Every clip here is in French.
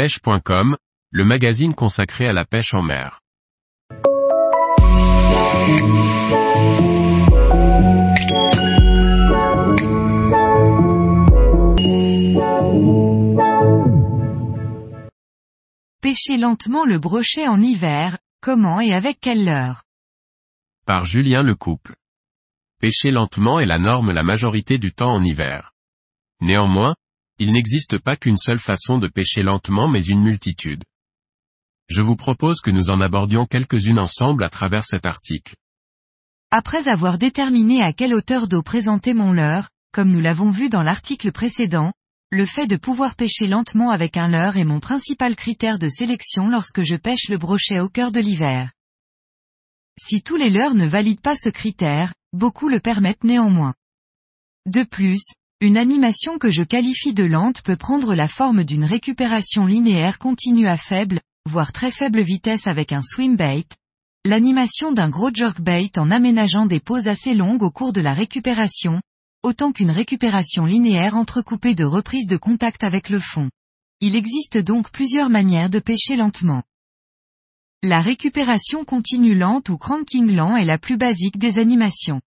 pêche.com, le magazine consacré à la pêche en mer. Pêcher lentement le brochet en hiver, comment et avec quelle leurre Par Julien Lecouple. Pêcher lentement est la norme la majorité du temps en hiver. Néanmoins, il n'existe pas qu'une seule façon de pêcher lentement mais une multitude. Je vous propose que nous en abordions quelques-unes ensemble à travers cet article. Après avoir déterminé à quelle hauteur d'eau présenter mon leurre, comme nous l'avons vu dans l'article précédent, le fait de pouvoir pêcher lentement avec un leurre est mon principal critère de sélection lorsque je pêche le brochet au cœur de l'hiver. Si tous les leurres ne valident pas ce critère, beaucoup le permettent néanmoins. De plus, une animation que je qualifie de lente peut prendre la forme d'une récupération linéaire continue à faible, voire très faible vitesse avec un swimbait, l'animation d'un gros jerkbait en aménageant des pauses assez longues au cours de la récupération, autant qu'une récupération linéaire entrecoupée de reprises de contact avec le fond. Il existe donc plusieurs manières de pêcher lentement. La récupération continue lente ou cranking lent est la plus basique des animations.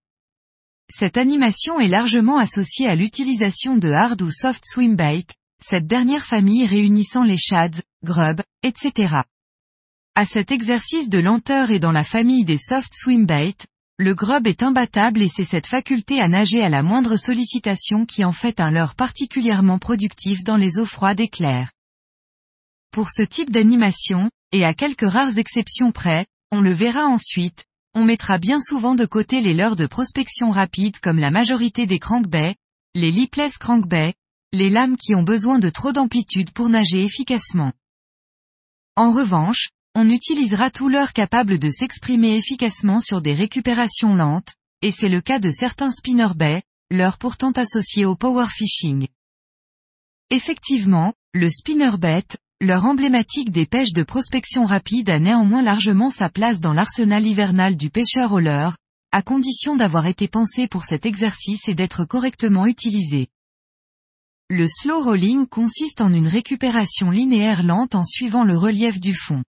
Cette animation est largement associée à l'utilisation de hard ou soft swimbait, cette dernière famille réunissant les shads, grubs, etc. À cet exercice de lenteur et dans la famille des soft swimbait, le grub est imbattable et c'est cette faculté à nager à la moindre sollicitation qui en fait un leurre particulièrement productif dans les eaux froides et claires. Pour ce type d'animation, et à quelques rares exceptions près, on le verra ensuite, on mettra bien souvent de côté les leurres de prospection rapide comme la majorité des crankbaits, les lipless crankbaits, les lames qui ont besoin de trop d'amplitude pour nager efficacement. En revanche, on utilisera tout leurre capable de s'exprimer efficacement sur des récupérations lentes, et c'est le cas de certains spinnerbaits, leurres pourtant associés au power fishing. Effectivement, le spinnerbait, leur emblématique des pêches de prospection rapide a néanmoins largement sa place dans l'arsenal hivernal du pêcheur au leurre, à condition d'avoir été pensé pour cet exercice et d'être correctement utilisé. Le slow rolling consiste en une récupération linéaire lente en suivant le relief du fond.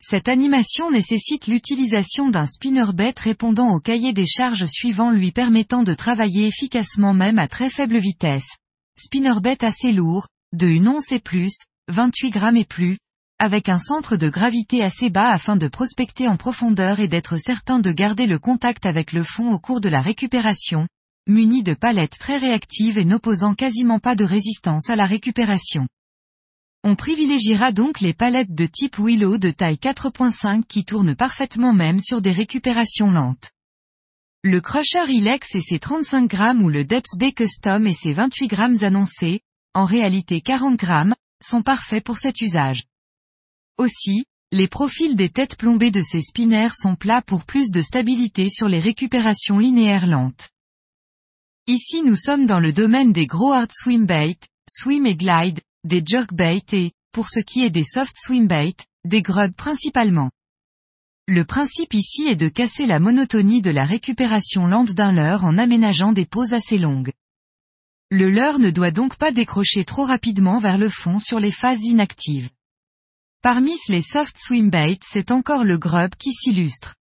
Cette animation nécessite l'utilisation d'un spinnerbait répondant au cahier des charges suivant lui permettant de travailler efficacement même à très faible vitesse. Spinnerbait assez lourd, de une once et plus, 28 grammes et plus, avec un centre de gravité assez bas afin de prospecter en profondeur et d'être certain de garder le contact avec le fond au cours de la récupération, muni de palettes très réactives et n'opposant quasiment pas de résistance à la récupération. On privilégiera donc les palettes de type Willow de taille 4.5 qui tournent parfaitement même sur des récupérations lentes. Le Crusher Ilex et ses 35 grammes ou le Depth B Custom et ses 28 grammes annoncés, en réalité 40 grammes, sont parfaits pour cet usage. Aussi, les profils des têtes plombées de ces spinners sont plats pour plus de stabilité sur les récupérations linéaires lentes. Ici nous sommes dans le domaine des gros hard swim bait, swim et glide, des jerkbait et, pour ce qui est des soft swimbait, des grubs principalement. Le principe ici est de casser la monotonie de la récupération lente d'un leurre en aménageant des pauses assez longues. Le leurre ne doit donc pas décrocher trop rapidement vers le fond sur les phases inactives. Parmi les soft swimbaits c'est encore le grub qui s'illustre.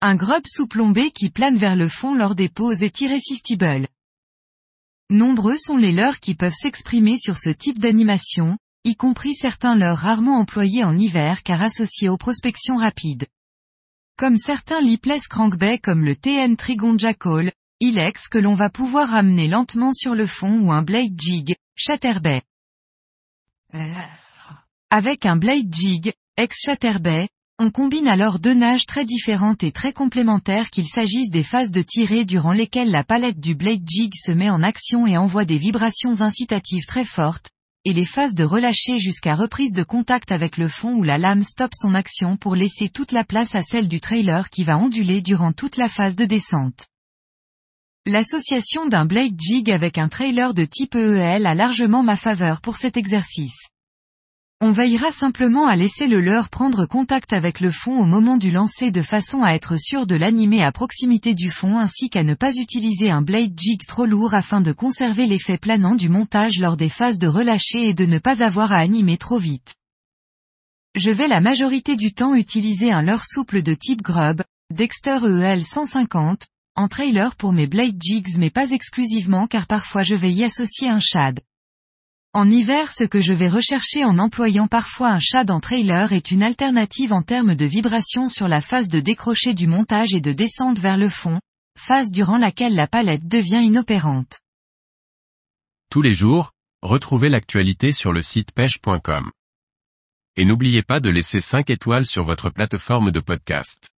Un grub sous-plombé qui plane vers le fond lors des pauses est irrésistible. Nombreux sont les leurres qui peuvent s'exprimer sur ce type d'animation, y compris certains leurres rarement employés en hiver car associés aux prospections rapides. Comme certains lipless crankbaits comme le TN Trigon Jackal, Ilex que l'on va pouvoir ramener lentement sur le fond ou un blade jig, chatterbait. Avec un blade jig, ex chatterbait, on combine alors deux nages très différentes et très complémentaires qu'il s'agisse des phases de tirée durant lesquelles la palette du blade jig se met en action et envoie des vibrations incitatives très fortes, et les phases de relâcher jusqu'à reprise de contact avec le fond où la lame stoppe son action pour laisser toute la place à celle du trailer qui va onduler durant toute la phase de descente. L'association d'un blade jig avec un trailer de type EEL a largement ma faveur pour cet exercice. On veillera simplement à laisser le leurre prendre contact avec le fond au moment du lancer de façon à être sûr de l'animer à proximité du fond ainsi qu'à ne pas utiliser un blade jig trop lourd afin de conserver l'effet planant du montage lors des phases de relâcher et de ne pas avoir à animer trop vite. je vais la majorité du temps utiliser un leurre souple de type Grub, Dexter EL 150, en trailer pour mes blade jigs mais pas exclusivement car parfois je vais y associer un shad. En hiver ce que je vais rechercher en employant parfois un shad en trailer est une alternative en termes de vibration sur la phase de décrocher du montage et de descente vers le fond, phase durant laquelle la palette devient inopérante. Tous les jours, retrouvez l'actualité sur le site pêche.com. Et n'oubliez pas de laisser 5 étoiles sur votre plateforme de podcast.